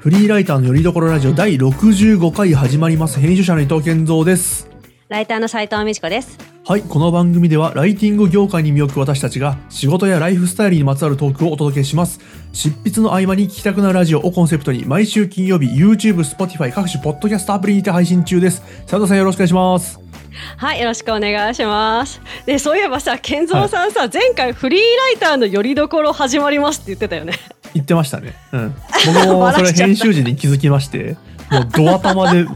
フリーライターのよりどころラジオ第65回始まります。編集者の伊藤健三です。ライターの斉藤美智子です。はい、この番組ではライティング業界に身を置く私たちが仕事やライフスタイルにまつわるトークをお届けします。執筆の合間に聞きたくなるラジオをコンセプトに毎週金曜日 YouTube、Spotify 各種ポッドキャストアプリにて配信中です。佐藤さんよろしくお願いします。はい、よろしくお願いします。で、そういえばさ、健三さんさ、前回フリーライターのよりどころ始まりますって言ってたよね。言ってましたね。うん。僕もそれ編集時に気づきまして、もうドア玉で、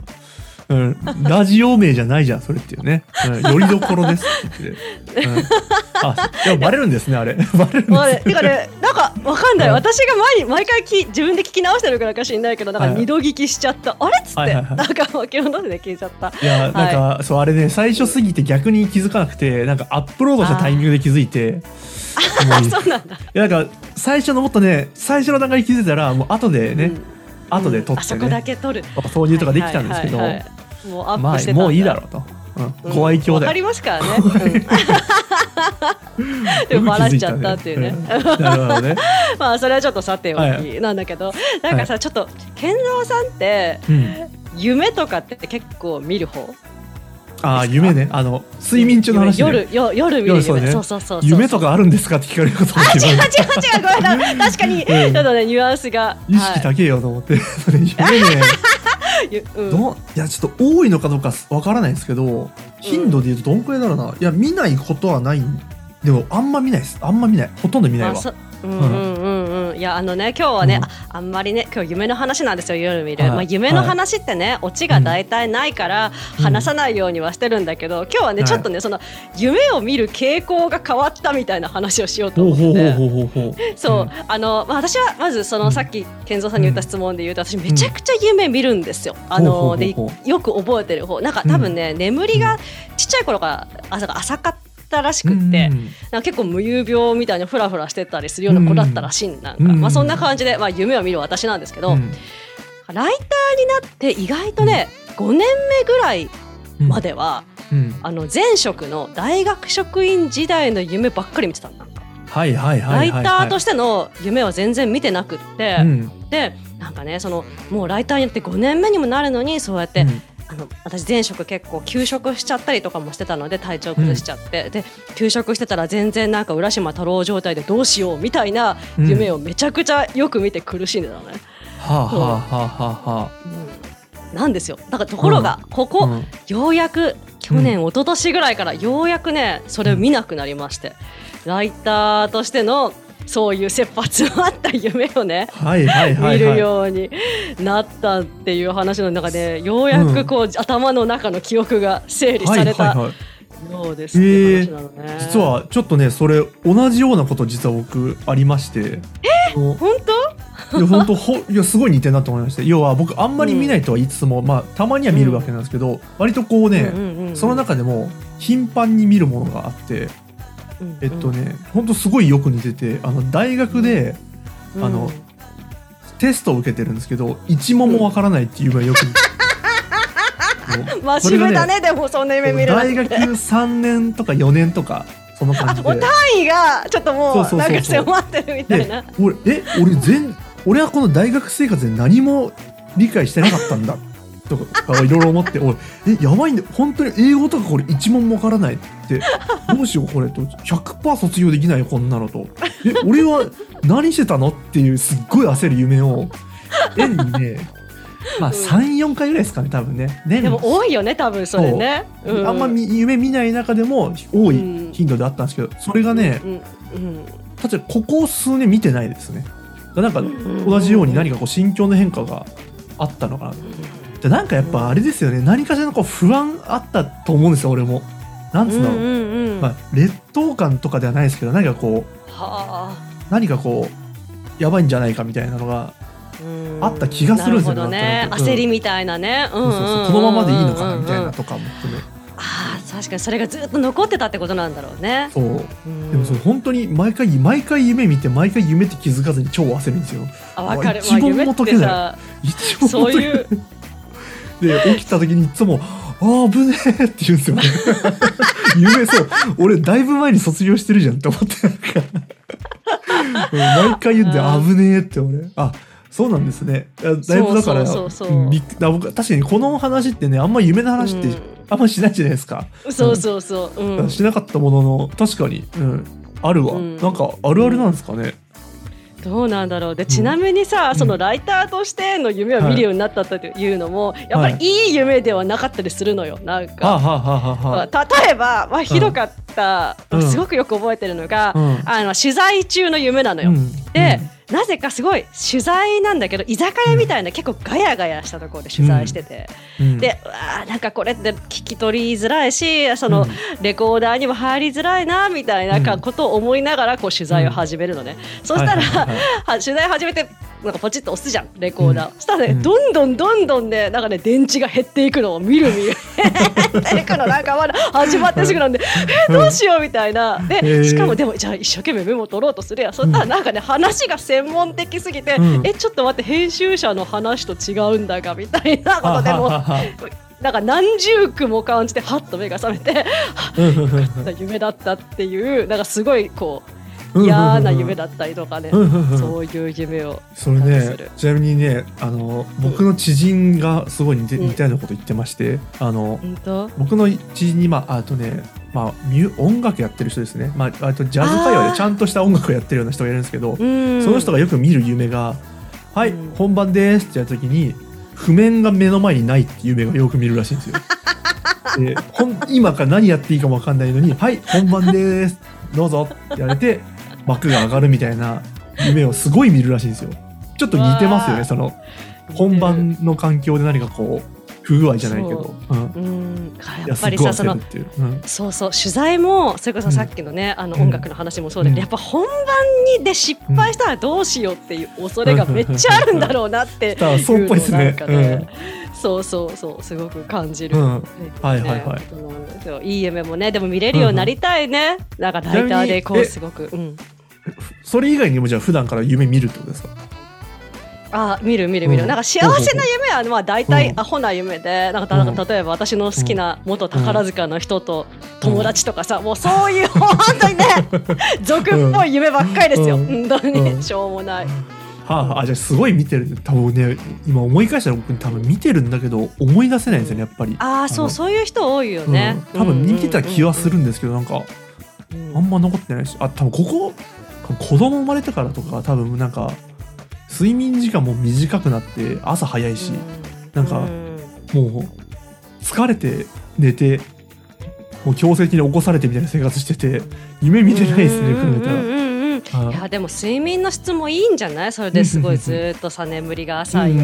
うん、ラジオ名じゃないじゃん、それっていうね。うん、よりどころですって言って。うん、あ、でもバレるんですね、あれ。バレるんですね。てかね、なんかわかんない。はい私が前に毎回き自分で聞き直してるからか知んないけど、なんかはい二度聞きしちゃった。あれっつって、はいはいはいなんかもう基本で聞いちゃった。いや、なんか、そう、あれね、最初すぎて逆に気づかなくて、なんかアップロードしたタイミングで気づいて、そうなんだ。や、なんか、最初のもっとね、最初の段階で気づいたら、もう後でね、うん後で撮ってあそこだね、け撮る。挿入とかできたんですけど、はいはいはいはいもうアまあ、ップしてたんもういいだろうと。うん、ご愛嬌わかだよ。りますからね。うん でもバラしちゃったっていうね。ね。まあそれはちょっとさておはきなんだけど、なんかさ、ちょっと健三さんってうん。夢とかって結構見る方？ああ、夢ね。あの、睡眠中の話、ね。夜よ夜見るそうね。そうそうそうそう。夢とかあるんですか？って聞かれることもあ違う違う違うごめんな確かに、ん。ちょっとねニュアンスが。意識高えよと思って。それ夢ね、うん。どういや、ちょっと多いのかどうかわからないんですけど、頻度で言うとどんくらいだろうな。いや、見ないことはない。んでも、あんま見ないです。あんま見ない。ほとんど見ないわ。うん。うんいやあのね今日はね、うんああんまりね今日夢の話なんですよ夜見る、はい。まあ、夢の話ってね、オチが大体ないからうん。話さないようにはしてるんだけど、今日はね、はいちょっとねその夢を見る傾向が変わったみたいな話をしようと思って。そう、ん。あの、まあ、私はまずその、うん。さっき健三さんに言った質問で言うと、私めちゃくちゃ夢見るんですよ。あのでほよく覚えてる方。なんか多分ね、眠りがちっちゃい頃から朝が浅かったらしくって、うん。なんか結構無遊病みたいにフラフラしてたりするような子だったらしいんなんか、うん。まあ、そんな感じで、まあ、夢を見る私なんですけど、うん。ライターになって意外とね、5年目ぐらいまでは、うん。あの前職の大学職員時代の夢ばっかり見てたんか。はいはいはい。ライターとしての夢は全然見てなくって、うん。でなんかねそのもうライターになって5年目にもなるのにそうやって、うんあの私前職結構休職しちゃったりとかもしてたので体調崩しちゃって、で休職してたら全然なんか浦島太郎状態でどうしようみたいな夢をめちゃくちゃよく見て苦しんでたのね。はあはあはあはあはうん。なんですよ。だからところが、ここ、あ。うん。ようやく去年、一昨年ぐらいからようやくねそれを見なくなりまして、ライターとしてのそういう切羽詰まった夢をねはいはいはい見はい。るようになったっていう話の中でようやくこう、頭の中の記憶が整理されたはいはいはい。ようですっていう話なのね。実はちょっとねそれ同じようなこと実は僕ありまして。え？本いや本当ほいやすごい似てるなと思いまして要は僕あんまり見ないとは言いつつも、まあたまには見るわけなんですけど、割とこう当ね、うんうんうんうん。その中でも頻繁に見るものがあって。うんえっとね本当すごいよく似ててあの大学でうん。あのテストを受けてるんですけど一問もわからないっていうぐらいよく似てもう 真面目だねでもそんな夢見る大学3年とか4年とかその感じで。お単位がちょっともそうなんか迫ってるみたいでな。俺え俺全俺はこの大学生活で何も理解してなかったんだとかいろいろ思って俺えやばいんだ本当に英語とかこれ一問もわからないってどうしようこれと100%卒業できないよこんなのと。え俺は何してたのっていうすっごい焦る夢を。年にねまあうん。34回ぐらいですかね多分ね。年にでも多いよね多分それね。う。あんまみ夢見ない中でも多いうん。頻度であったんですけどそれがねうんうん確かにここ数年見てないですね。なんかん。同じように何かこう心境の変化があったのかなでなんかやっぱあれですよね。何かしらのこう不安あったと思うんですよ俺も。なんつうの、う。んうんうん。まあ、劣等感とかではないですけど何かこうはあ。何かこうやばいんじゃないかみたいなのがうん。あった気がするんですよね。焦りみたいなね。そうそうそうこのままでいいのかなみたいなとかも含め。ああ確かにそれがずっと残ってたってことなんだろうね。そう。うん。でもそれ本当に毎回毎回夢見て毎回夢って気づかずに超焦るんですよ。あわかる。一問も解けない。まあそういうで起きた時にいつも「ああ危ねえ」って言うんですよ。ね夢そう。俺だいぶ前に卒業してるじゃんって思ってなんか。うん毎回言うんであー危ねえって俺。あそうなんですね。だいぶだから確かにこの話ってねあんま夢の話ってうん。あんましないじゃないですか、そうそうそう、うん、しなかったものの確かに、うん、あるわ、うん。なんかあるあるなんですかね、どうなんだろう。でちなみにさ、うん。そのライターとしての夢を見るようになったというのも、やっぱりいい夢ではなかったりするのよ。なんか。はあ、はあはあはあはまあ。例えば、まあ、ひどかった、すごくよく覚えてるのが、うんあの取材中の夢なのよ。うんで、なぜかすごい取材なんだけど居酒屋みたいな結構ガヤガヤしたところで取材してて、うんでうわなんかこれって聞き取りづらいしその、レコーダーにも入りづらいなみたいなことを思いながらこう取材を始めるのね、そしたら、はいはいはい取材始めてなんかポチッと押すじゃんレコーダー、そしたらね、うん。どんどんどんどんねなんかね電池が減っていくのを見る見る。減っていくのなんかまだ始まってすぐなんでえどうしようみたいな。でしかもでもじゃあ一生懸命メモ取ろうとするやん。そしたらなんかね話が専門的すぎて、うん。えちょっと待って編集者の話と違うんだがみたいなことでも なんか何十句も感じてはっと目が覚めてうん。うんうん夢だったっていうなんかすごいこううん嫌な夢だったりとかね。そういう夢を。それねちなみにねあの僕の知人がすごい似てうん。似たようなこと言ってましてあの僕の知人にまああとねまあミュ音楽やってる人ですね。まああとジャズ界隈でちゃんとした音楽をやってるような人がいるんですけどうん。その人がよく見る夢が「はい、うん。本番です」ってやった時に譜面が目の前にないっていう夢がよく見るらしいんですよ。で今から何やっていいかも分かんないのに「はい本番です。どうぞ」って言われて幕が上がるみたいな夢をすごい見るらしいんですよ。ちょっと似てますよねその本番の環境で何かこう不具合じゃないけど。う。ん。うん。ややっぱりさそのう、うん。そうそう取材もそれこそさっきのね、あのうん。音楽の話もそうだけど、うん。やっぱ本番にで失敗したらどうしようっていう恐れがめっちゃあるんだろうなって いうのをなんかねそうそうそうすごく感じる、うん。ねはいはいはい。いい夢もねでも見れるようになりたいね、なんかライターでこうすごく、うん、それ以外にもじゃあ普段から夢見るってことですか？あ見る見る見る、うん。なんか幸せな夢はまあ大体うん。アホな夢で、なんかなんか例えば私の好きな元宝塚の人と友達とかさ、もうそういう本当にね 俗っぽい夢ばっかりですよ、うん。本当に、うん。しょうもない。はあはあ、あじゃあすごい見てる。多分ね今思い返したら僕多分見てるんだけど思い出せないんですよねやっぱり。ああそうのそういう人多いよね、うん、多分見てた気はするんですけどなんかうん。あんま残ってないし。あ多分ここ子供生まれてからとか多分なんか睡眠時間も短くなって朝早いし、なんかうもう疲れて寝てもう強制的に起こされてみたいな生活してて夢見てないですね考えたら。い。やでも睡眠の質もいいんじゃない？それですごいずーっとさ眠りが浅い。よ、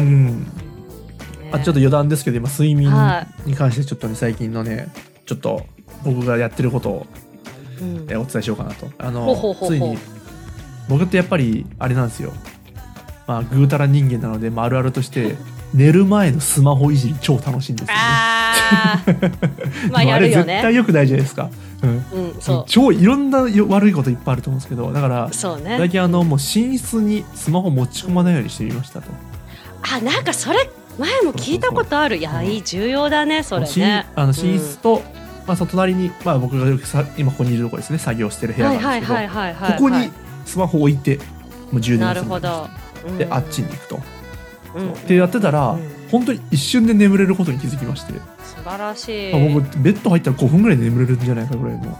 あちょっと余談ですけど今睡眠はに関してちょっとね最近のねちょっと僕がやってることをうん。えお伝えしようかなと。あのついに僕ってやっぱりあれなんですよ。まあぐうたら人間なので、まあ、あるあるとして寝る前のスマホいじり超楽しいんですよ、ね、あー。まあやるよあれ絶対ね良くないじゃないですか、うん、うん。そ超いろんなよ悪いこといっぱいあると思うんですけどだからうそうね。最近あのもう寝室にスマホ持ち込まないようにしてみましたと。あなんかそれ前も聞いたことある。いやいい重要だねそれしねあの寝室と、まあ、その隣に、まあ、僕がよくさ今ここにいるところですね。作業してる部屋はいなんですけど、はいはいはいはい。ここにスマホ置いてもう充電なする。るほど。であっちに行くと、うん。ってやってたら、うん。本当に一瞬で眠れることに気づきまして、素晴らしい。あ僕ベッド入ったら5分ぐらいで眠れるんじゃないかぐらいの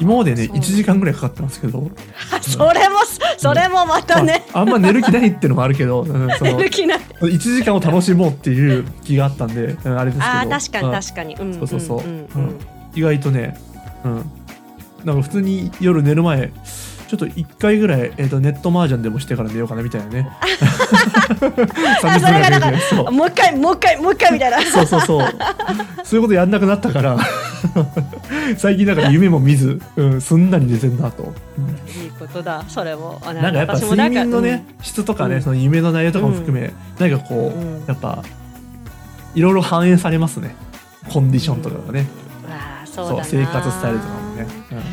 今までねそう。1時間ぐらいかかってますけど。それもそれもまたね。まあ、あんま寝る気ないっていうのもあるけど、うんその寝る気ない。1時間を楽しもうっていう気があったんで、うんあれですけど。あー確かにまあ確かに。うんそうそうそう、んん。うん。意外とね、うん、なんか普通に夜寝る前ちょっと1回ぐらい、えー、とネットマージャンでもしてから寝ようかなみたいなね。あそれがかそう。もう一回もう一回もう一回みたいな。そうそうそう。そういうことやんなくなったから。最近だから夢も見ず、うん、すんなり寝てんなと、うんいいことだ。それも。ななんかやっぱ睡眠のね、質とかね、うんその夢の内容とかも含め、なんかこう、うん。やっぱいろいろ反映されますね。コンディションとかがね、そう生活スタイルとかもね、うんうん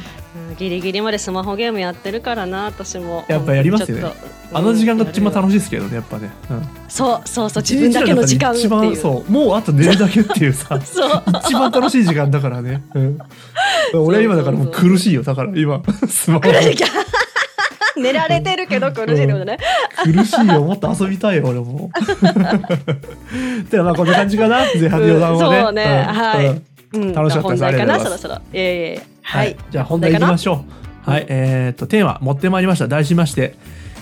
ギリギリまでスマホゲームやってるからな私も。やっぱやりますよね。あの時間が一番楽しいですけどねやっぱね、うん、そうそうそう自分だけの時間って一番そうもうあと寝るだけっていうさ。一番楽しい時間だからね、うん、俺は今だからもう苦しいよだから今。スマホ。苦しい寝られてるけど苦しいってことね。苦しいよもっと遊びたいよ俺も。ではまあこんな感じかな。前半の余談はね、うん。そうね。ん。はい。うん。うん楽しかったです。うございます。そろそろ。いえいえははい。い。じゃあ本題いきましょう。はい。えー、っとテーマ持ってまいりました。題しまして、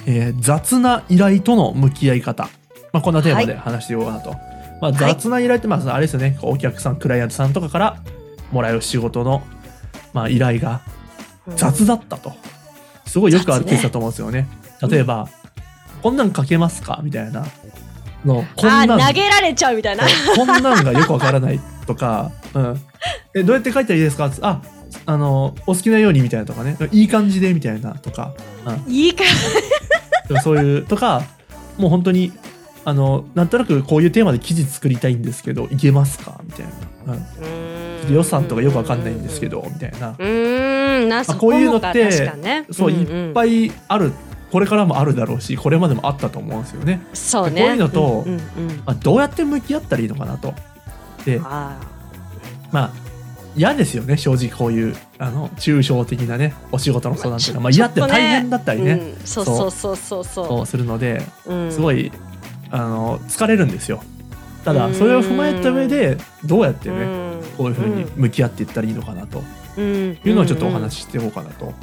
えー雑な依頼との向き合い方。まあこんなテーマで話していこうかなと、まあ雑な依頼ってまああれですよね。お客さんクライアントさんとかからもらえる仕事のまあ依頼が雑だったと。すごいよくあるケースだと思うんですよね。例えば、こんなん書けますか？みたいな。の、こんあなん、ー投げられちゃうみたいな。こんなんがよくわからないとか、うん。え、どうやって書いたらいいですか？あ、あの、お好きなようにみたいなとかね、いい感じでみたいなとか、うんいいか。でもそういう、とか、もう本当に、あの、なんとなくこういうテーマで記事作りたいんですけど、いけますか？みたいな。うん。予算とかよくわかんないんですけど、みたいな。うーんなそこういうのってねそう、んんいっぱいあるこれからもあるだろうしこれまでもあったと思うんですよね。そうねこういうのとうんうんうんまあ、どうやって向き合ったらいいのかなと。であまあ嫌ですよね正直こういうあの抽象的なねお仕事の相談っていうのは、まあ、嫌って大変だったりね。うんそうそう。そうそうそそう。するのでううん。すごいあの疲れるんですよ。たうん。だそれを踏まえた上でどうやってねうん。こういうふうに向き合っていったらいいのかなと。うん。いうのをちょっとお話ししていこうかなと。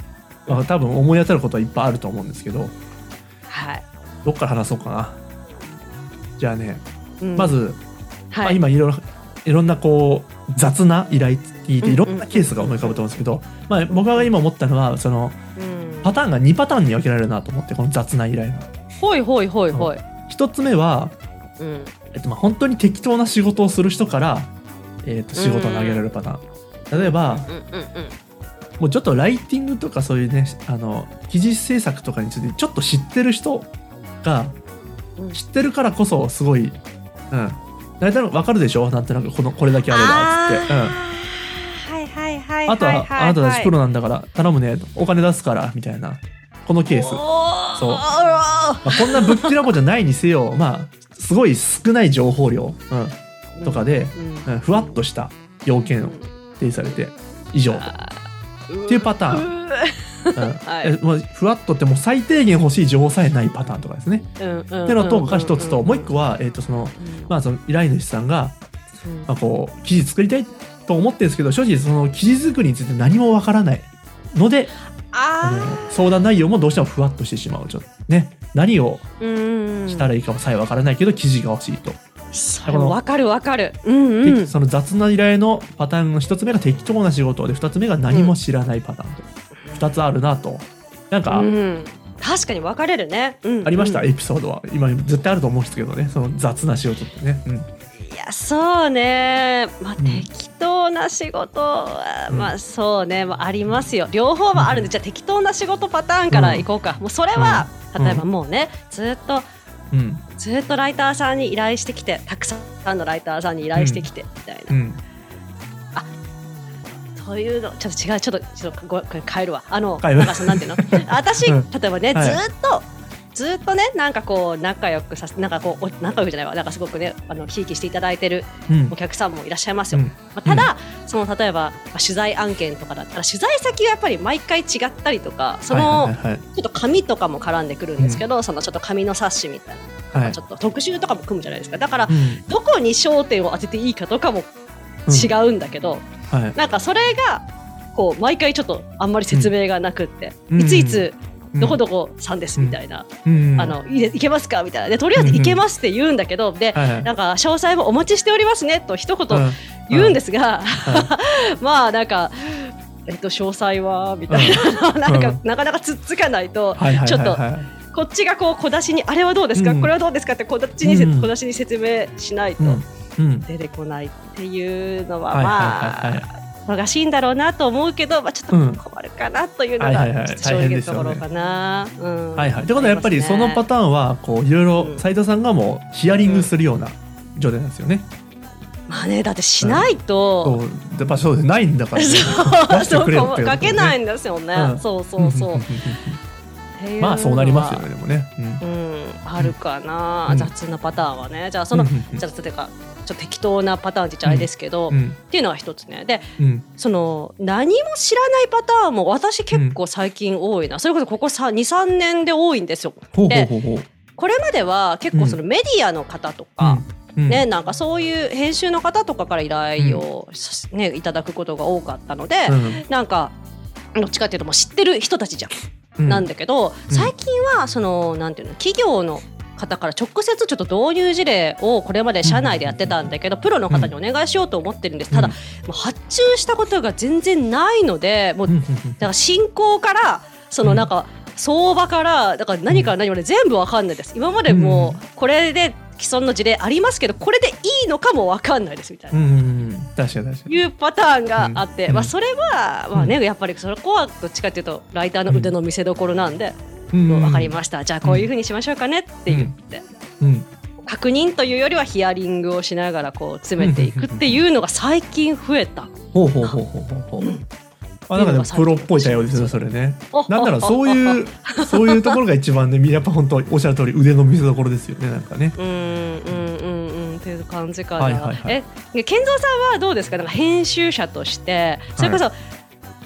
まあ、多分思い当たることはいっぱいあると思うんですけど。はい。どっから話そうかな。じゃあね、うん。まず、まあ、はい今いろいろいろんなこう雑な依頼聞いてうんいろんなケースが思い浮かぶと思うんですけど、まあ、僕が今思ったのはそのうん。パターンが2パターンに分けられるなと思ってこの雑な依頼が。ほいほいほいほい。一つ目は、うん。えっと、まあ本当に適当な仕事をする人から、えっと、仕事を投げられるパターン。例えばもうちょっとライティングとかそういうねあの記事制作とかについてちょっと知ってる人がうん。知ってるからこそすごい、うん、大体わかるでしょ？なんとなくこのこれだけあればっつって。あとは、あなたたちプロなんだから頼むね。お金出すからみたいな。このケース、まそう。あ、こんなぶっきらぼうじゃないにせよ まあすごい少ない情報量、うん、とかで、うんふわっとした要件を提示されて以上。と、っていうパターン。ンうん。はい。えもうふわっとってもう最低限欲しい情報さえないパターンとかですね。っていうのとが一つと。もう一個は、えー、とそのまあその依頼主さんが、まあ、こう記事作りたいと思ってるんですけど正直その記事作りについて何もわからないのであのあ相談内容もどうしてもふわっとしてしまうちょっとね何をしたらいいかもさえわからないけど記事が欲しいと、わかるわかる。うんでうん。その雑な依頼のパターンの一つ目が適当な仕事で二つ目が何も知らないパターンと。二、つあるなと。なんかうん。確かに分かれるね。うんありました、うんエピソードは。今絶対あると思うんですけどね。その雑な仕事ってね、うんそうね。まあうん。適当な仕事はうん。まあそうね。まあありますよ。両方はあるんでじゃあ適当な仕事パターンからいこうか。もうそれはうん。例えばもうねずっとうん。ずっとライターさんに依頼してきてたくさんのライターさんに依頼してきてみたいな。うん。そういうのちょっと違う。ちょっとちょっとご変えるわ。あのなんていうの？私、うん。例えばね、はい。ずーっとずーっとねなんかこう仲良くさせなんかこうお仲良くじゃないわなんかすごくねあのひいきしていただいてるうん。お客さんもいらっしゃいますよ、うん。まあ、ただ、その例えば、まあ取材案件とかだったら取材先がやっぱり毎回違ったりとかその、ちょっと紙とかも絡んでくるんですけど、そのちょっと紙の冊子みたいな、はい。ちょっと特集とかも組むじゃないですか。だから、うん。どこに焦点を当てていいかとかも違うんだけど、はい。なんかそれがこう毎回ちょっとあんまり説明がなくって、うん。いついつうんどこどこさんですみたいな、うん。あのいいいけますかみたいな。でとりあえずいけますって言うんだけど、でなんか詳細もお待ちしておりますねと一言うん。言うんですが、は まあなんか。えっと、詳細はみたいな、なんか、なかなかつっつかないと、ちょっとはいこっちがこう小出しにあれはどうですか、うん。これはどうですか？って小出しにせ、うん小出しに説明しないと出てこないっていうのは、はい。まあ忙しいんだろうなと思うけど、まあ、ちょっうん。と困るかなというのが正直なところかな。うん。はいはい。ってことはやっぱりそのパターンはこういろいろうん。斉藤さんがもうヒアリングするような状態なんですよね。まあねだってしないと、そう。やっぱそうないんだから、ね。そう。出してくれよってこと書けないねんですよね。うん。そうそうそう。まあそうなりますよねでもね。うん。うん、あるかな、うん。雑なパターンはね。じゃあその、うん。うん。うん。じゃあというかちょっと適当なパターンって言っちゃあれですけど、うん。っていうのが一つね。でうん。その何も知らないパターンも私結構最近多いな、それこそここ23年で多いんですよ。でこれまでは結構そのメディアの方とか、うん。ね、なんかそういう編集の方とかから依頼を、ねいただくことが多かったので、うん。なんかどっちかっていうともう知ってる人たちじゃん。なんだけど最近はそのなんていうの企業の方から直接ちょっと導入事例をこれまで社内でやってたんだけど、プロの方にお願いしようと思ってるんです、ただ、うん。もう発注したことが全然ないのでもううん。だから進行からそのなんか相場からだから何から何まで全部わかんないです。今までもうこれで既存の事例ありますけどこれでいいのかもわかんないですみたいな。うん。確かに確かに。いうパターンがあって、うん。まあ、それはまあねやっぱりそこはどっちかっていうとライターの腕の見せ所なんで、分かりました。じゃあこういうふうにしましょうかねって言って、うん。確認というよりはヒアリングをしながらこう詰めていくっていうのが最近増えた。ほうほうほうほうほうほう。うん。あなんかでもプロっぽい対応ですねそれね。おなんならそういうそういうところが一番ねやっぱ本当おっしゃる通り腕の見せ所ですよねなんかね。うんうんうんうんっていう感じかな。はいはいはい。えで健三さんはどうですか？なんか編集者として。それこそ、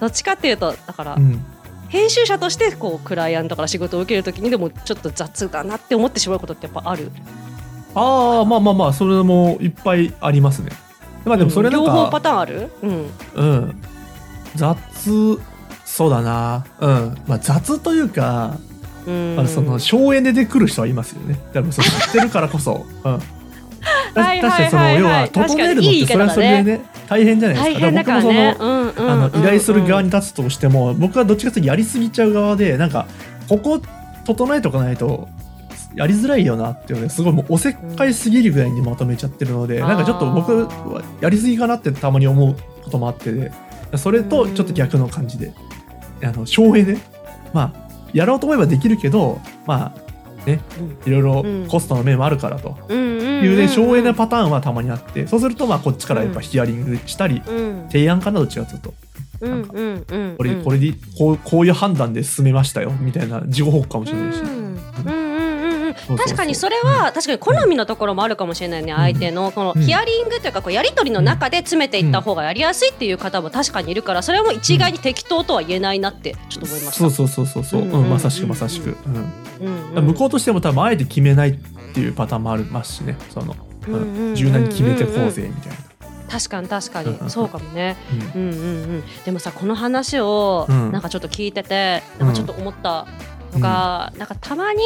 どっちかっていうとだから、うん編集者としてこうクライアントから仕事を受けるときにでもちょっと雑だなって思ってしまうことってやっぱある？ああまあまあまあそれもいっぱいありますね。まあでもそれなん両方パかターンある？うん。うん。雑そうだな。うん。まあ雑というかうん。まあその荘園で出てくる人はいますよね。多分そう知ってるからこそ。うん。確かにその要は整えるのってそれはそれでね大変じゃないですか。大変だから僕もそのね。うんうんうんあの依頼する側に立つとしても僕はどっちかというとやりすぎちゃう側でなんかここ整えとかないとやりづらいよなっていうのですごいもうおせっかいすぎるぐらいにまとめちゃってるので、うんなんかちょっと僕はやりすぎかなってたまに思うこともあってでそれとちょっと逆の感じで、あの省エネ。まあやろうと思えばできるけどまあねいろいろコストの面もあるからと。いうね省エネパターンはたまにあってそうするとまあこっちからやっぱヒアリングしたりうん。提案かなどっちかというとうんうんうん。これこれでこうこういう判断で進めましたよみたいな事後報告かもしれないし、確かにそれは確かに好みのところもあるかもしれないね、相手のこのうん。ヒアリングというかこうやり取りの中で詰めていった方がやりやすいっていう方も確かにいるからそれも一概に適当とは言えないなってちょっと思いました。そうそうそうそうそう、うんうん。まさしくまさしく、うんうんうん。向こうとしても多分あえて決めないっていうパターンもありますしね。その、うんうんうんうん柔軟に決めてこうぜみたい確かに確かうんうんうん。にそうかもね。な、うんうんうんうん、でもさこの話をうん。なんかちょっと聞いてて、なんかちょっと思ったのが、なんかたまに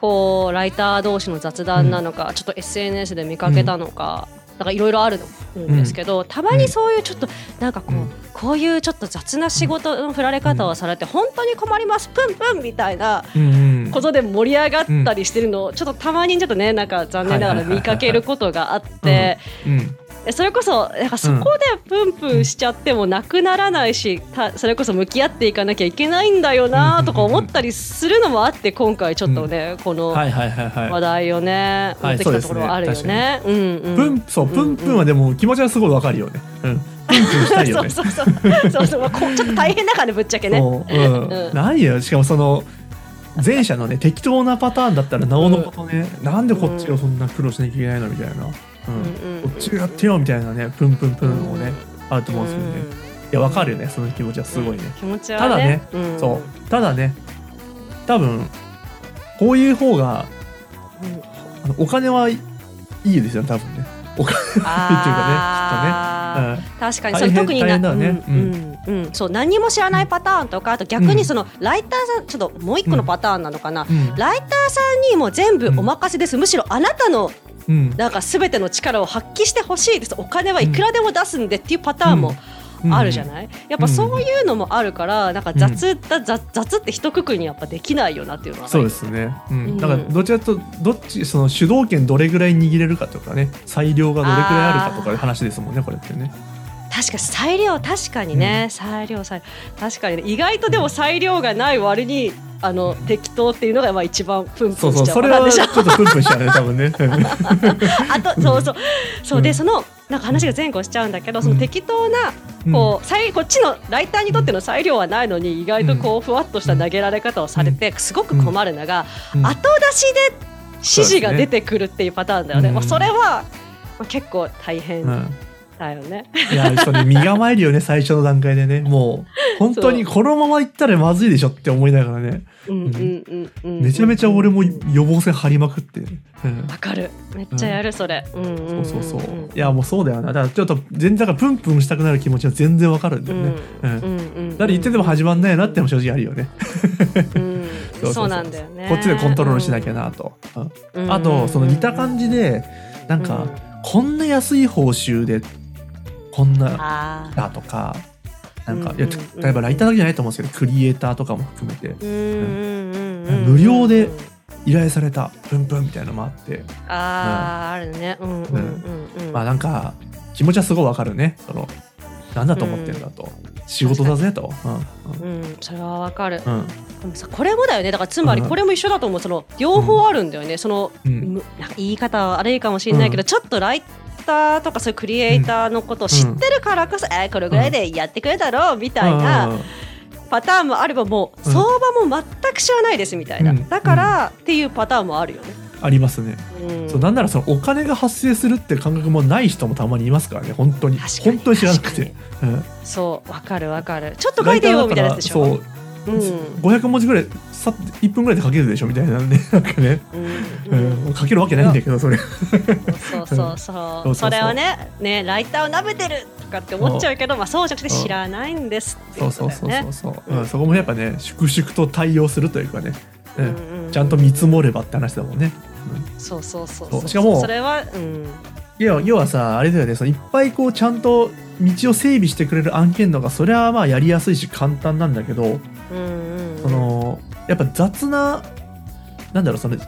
こうライター同士の雑談なのか、ちょっと SNS で見かけたのか。なんかいろいろあるんですけど、たまにそういうちょっとなんかこう、うん。こういうちょっと雑な仕事の振られ方をされて本当に困りますプンプンみたいなうんうん。ことで盛り上がったりしてるのをちょっとたまにちょっとねなんか残念ながら見かけることがあってそれこそなんかそこでプンプンしちゃってもなくならないし、たそれこそ向き合っていかなきゃいけないんだよなとか思ったりするのもあって今回ちょっとね、このはいはいはいはい、話題をね、はい持ってきたところはあるよね。うんうん。プンそうプンプンはでも気持ちはすごいわかるよね、うん、よね。そうそうそう。そうそう、まあ、こうちょっと大変だからねぶっちゃけね。そう。うん。うん。何よ。しかもその前者のね適当なパターンだったらなおのことね、なんでこっちがそんな苦労しなきゃいけないのみたいな、うんうんうんこっちがやってよみたいなねプンプンプンをね、あると思うんですけどね、いやわかるよねその気持ちはすごいね、気持ちはただね、うん。そう。ただね多分こういう方がうん。あのお金はいいですよ多分ね。お金っていうかねきっとね、うん。確かにそれ特になねうんうん。うん。そう何も知らないパターンとかあと逆にそのライターさんちょっともう一個のパターンなのかな、うん。ライターさんにも全部お任せです、むしろあなたのうん。なんか全ての力を発揮してほしいです。お金はいくらでも出すんでっていうパターンもうん。あるじゃない、やっぱそういうのもあるからなんか雑だ、雑雑って一括りにやっぱできないよなっていうのはそうですね、ううん。ん、だからどちらとどっちその主導権どれぐらい握れるかとかね。裁量がどれぐらいあるかとかいう話ですもんねこれってね確かに裁量確かにね、裁量裁確かにね。意外とでも裁量がない割にあの適当っていうのがまあ一番プンプそうンしちゃそうそうれはちょっとプンプンしちゃうね多分ね。あとそうそう。そう。でうん。そのなんか話が前後しちゃうんだけどその適当なうん。こう裁こっちのライターにとっての裁量はないのに意外とこうふわっとした投げられ方をされてすごく困るのがうん。後出しで指示が出てくるっていうパターンだよね。うん。まあそれはあ結構大変。うん、だよね。いやそれ身構えるよね最初の段階でね。もう本当にこのまま行ったらまずいでしょって思いながらね。うんうんうんうん。めちゃめちゃ俺も予防線張りまくって、ねうんわかる。めっちゃやるそれ。そうそうそう。いやもうそうだよな。だからちょっと全然だからプンプンしたくなる気持ちは全然わかるんだよね。だから言ってても始まんないなっても正直あるよね。うん。そうなんだよね。こっちでコントロールしなきゃなと。あとその似た感じでなんかうん。こんな安い報酬でこんな。だとかなんか例えばライターだけじゃないと思うんですけどクリエイターとかも含めて。無料で依頼されたプンプンみたいなのもあって。あああるね。うんうんうんうん。まあなんか気持ちはすごいわかるね。そのなんだと思ってるんだと、仕事だぜと、うん。うん。それはわかる。うん。でもさこれもだよね。だからつまりこれも一緒だと思う。その両方あるんだよね、その、言い方は悪いかもしれないけど、ちょっとライターとかそういうクリエイターのことを知ってるからこそ、えーこれぐらいでやってくれたろうみたいなパターンもあればもううん相場も全く知らないですみたいな、うん。だからっていうパターンもあるよね。ありますね、うん。そうなんならそのお金が発生するって感覚もない人もたまにいますからね本当に。本当に知らなくて、うん、そうわかるわかる。ちょっと書いてよみたいなやつでしょ。そううん。500文字ぐらいさ1分ぐらいで書けるでしょみたいなん。でなんかね、ううん。ん書けるわけないんだけどそれ。そうそうそう。それをねねライターを舐めてるとかって思っちゃうけどまあそうじゃなくて知らないんですっていそうそうそうそうそう、うん、そこもやっぱね粛々と対応するというかね、うん。ちゃんと見積もればって話だもんね、そうそうそうそう。しかもそれはうん。要は要はさあれだよね。そのいっぱいこうちゃんと道を整備してくれる案件のがそれはまあやりやすいし簡単なんだけどうんうん。そのやっぱ雑ななんだろうそのきっ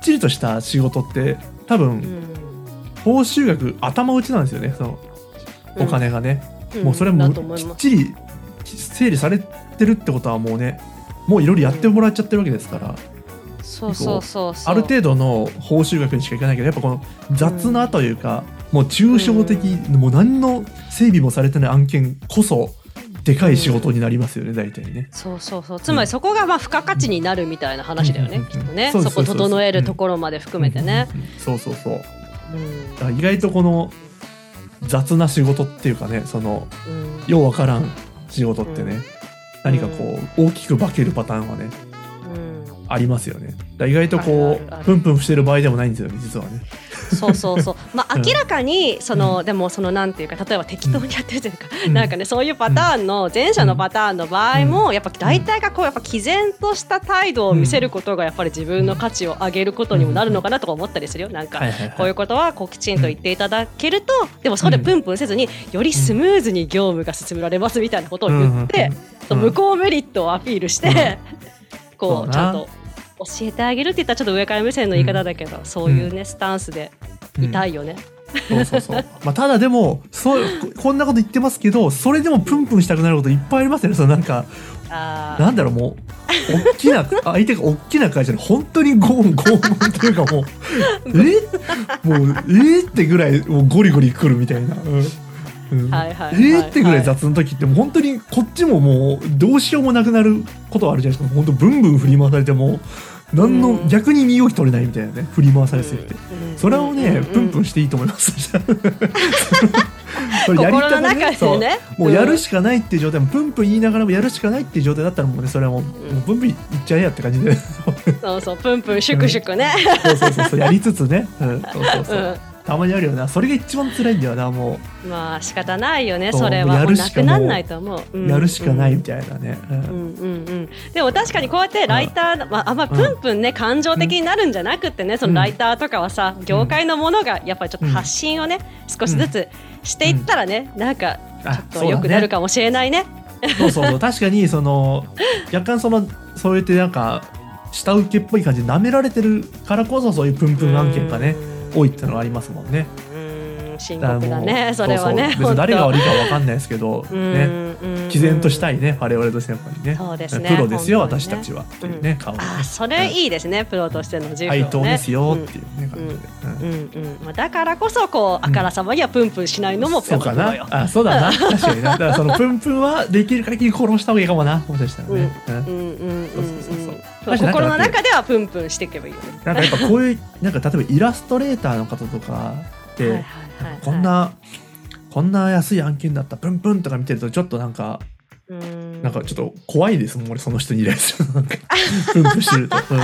ちりとした仕事って多分うん。報酬額頭打ちなんですよねそのお金がね、ん。もうそれもきっちり整理されてるってことはもうねもういろいろやってもらっちゃってるわけですから、そうそうそうそう。ある程度の報酬額にしかいかないけどやっぱこの雑なというか、もう抽象的、もう何の整備もされてない案件こそでかい仕事になりますよね、大体ね。そうそうそう。つまりそこがまあ付加価値になるみたいな話だよね、うん。きっとね。そこ整えるところまで含めてね、うん。うん。そうそうそう。うん。意外とこの雑な仕事っていうかねそのうん。ようわからん仕事ってね、うん。何かこう大きく化けるパターンはねうん。ありますよね。意外とこうプンプンしてる場合でもないんですよね実はね。そうそうそう。まあうん明らかにその、でもそのなんていうか例えば適当にやってるというか、うん。なんかねそういうパターンの前者のパターンの場合も、やっぱ大体がこうやっぱ毅然とした態度を見せることがやっぱり自分の価値を上げることにもなるのかなとか思ったりするよ。なんか。はいはいはい。こういうことはこうきちんと言っていただけると、でもそこでプンプンせずによりスムーズに業務が進められますみたいなことを言って、向こうメリットをアピールして、こうちゃんと教えてあげるって言ったらちょっと上から目線の言い方だけど、そういうねスタンスでいたいよね。そうそうそう。まあただでもそうここんなこと言ってますけどそれでもプンプンしたくなることいっぱいありますよね。そのなんかあなんだろうもう大きな 相手が大きな会社で本当にゴーンゴーンというかもうえ？もうえ？ーってぐらいもうゴリゴリ来るみたいな。うんうんはいはいはいえーってぐらい雑な時ってもう本当にこっちももうどうしようもなくなることはあるじゃないですか。本当ブンブン振り回されても何の、うん。逆に身動き取れないみたいなね振り回されすぎて、うんそれをね、プンプンしていいと思います。これやりたが中でね。もうやるしかないっていう状態もプンプン言いながらもやるしかないっていう状態だったらもうねそれはもう,、もうプンプンいっちゃえやって感じで。そうそうプンプンシュクシュクね。そうそうそうそうやりつつね、うん、そうそうそう、うんたまにあるよな。それが一番辛いんだよなもまあ仕方ないよねそれは。やもうなるしかもうくなんないと思う。う、うん。やるしかないみたいなね、うん。うんうんうん、でも確かにこうやってライター、まあ、あん。まプンプンね感情的になるんじゃなくってねそのライターとかはさ業界のものがやっぱりちょっと発信をね少しずつしていったらねなんかあちょっと良くなるかもしれないね。そうそうそう確かにその若干そのそうやってなんか下請けっぽい感じで舐められてるからこそそういうプンプン案件がね多いってのがありますもんね。うんうん深刻だねそれはね別に誰が悪いかは分かんないですけど、うんね。うん。毅然としたいね我々としてやっぱりね。そうですねプロですよ私たちはっていうね、顔あそれいいですねプロとしての自負をね。ですよっていうね、感じで、うん。うん。うん。まあ、だからこそこうあからさまにはプンプンしないのもプそうかな。あそうだな確かになだからそのプンプンはできる限り殺した方がいいかもなもしかしたらね、うん。うん。うん心の中ではプンプンしていけばいいよね。なんかやっぱこういうなんか例えばイラストレーターの方とかで、はいはいはいこんなこんな安い案件だったプンプンとか見てるとちょっとなんかうん。なんかちょっと怖いですもん俺その人に依頼するの。なんか してると、うん。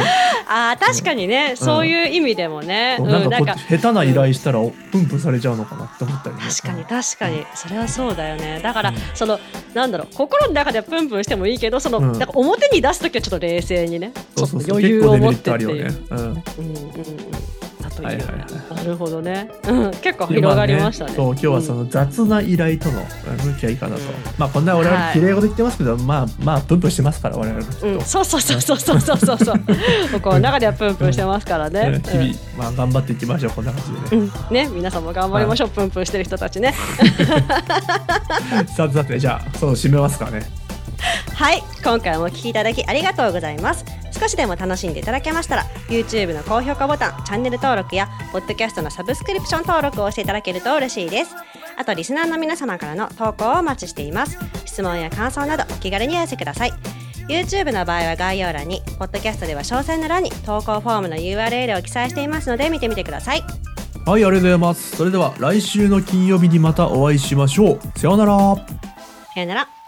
あー確かにね、そういう意味でもね、うん。なんか下手な依頼したらプンプンされちゃうのかなって思ったりね、確かに確かに。それはそうだよね。だから、うん。そのなんだろう。心の中ではプンプンしてもいいけどその、うん。なんか表に出す時はちょっと冷静にね。ちょっとそう。そうそう余裕を持ってっていう。結構デメリットあるよね、うん。うん。うといいよね、はいはいはいなるほどね、うん、結構広がりましたね。そう今日はその雑な依頼との向き合い方と、うんまあこんな我々はい綺麗事言ってますけど、まあまあプンプンしてますから我々もきっと、うん、そうそうそうそうそうそうそうそう。心の中ではプンプンしてますからね。日々、まあ頑張っていきましょうこんな感じでね、うん、うんね、皆さんも頑張りましょう、プンプンしてる人たちね。さてさてじゃあそう締めますかねはい、今回もお聞きいただきありがとうございます。少しでも楽しんでいただけましたら、YouTube の高評価ボタン、チャンネル登録や、Podcast のサブスクリプション登録をしていただけると嬉しいです。あと、リスナーの皆様からの投稿をお待ちしています。質問や感想などお気軽にお寄せください。YouTube の場合は概要欄に、Podcast では詳細の欄に投稿フォームの URL を記載していますので見てみてください。はいありがとうございますそれでは来週の金曜日にまたお会いしましょうさようならさよなら。